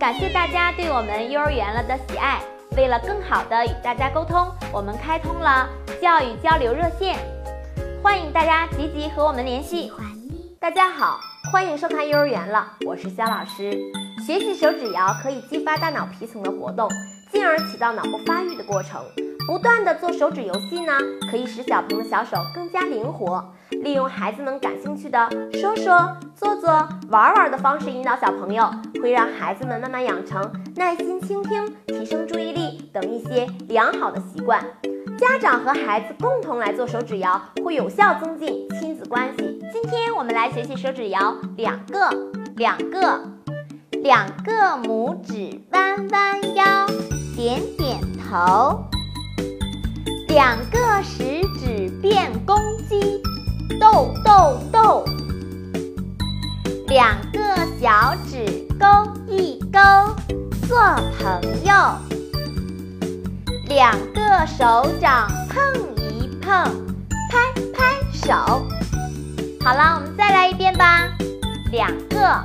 感谢大家对我们幼儿园了的喜爱。为了更好的与大家沟通，我们开通了教育交流热线，欢迎大家积极和我们联系。大家好，欢迎收看幼儿园了，我是肖老师。学习手指谣可以激发大脑皮层的活动，进而起到脑部发育的过程。不断的做手指游戏呢，可以使小朋友的小手更加灵活。利用孩子们感兴趣的说说、做做、玩玩的方式引导小朋友，会让孩子们慢慢养成耐心倾听、提升注意力等一些良好的习惯。家长和孩子共同来做手指谣，会有效增进亲子关系。今天我们来学习手指谣，两个，两个，两个拇指弯弯腰，点点头。两个食指变公鸡，逗逗逗；两个小指勾一勾，做朋友；两个手掌碰一碰，拍拍手。好了，我们再来一遍吧。两个，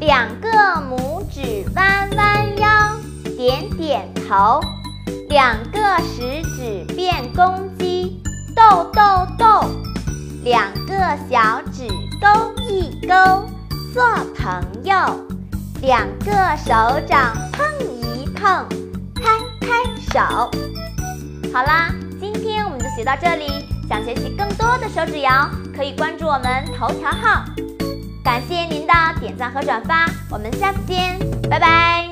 两个拇指弯弯腰，点点头。两个食指变公鸡，逗逗逗；两个小指勾一勾，做朋友；两个手掌碰一碰，拍拍手。好啦，今天我们就学到这里。想学习更多的手指谣，可以关注我们头条号。感谢您的点赞和转发，我们下次见，拜拜。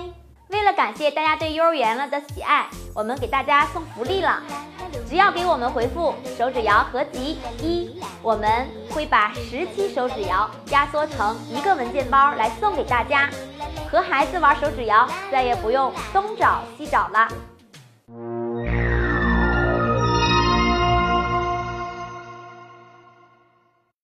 感谢大家对幼儿园了的喜爱，我们给大家送福利了。只要给我们回复“手指谣合集一”，我们会把十期手指谣压缩成一个文件包来送给大家。和孩子玩手指谣，再也不用东找西找了。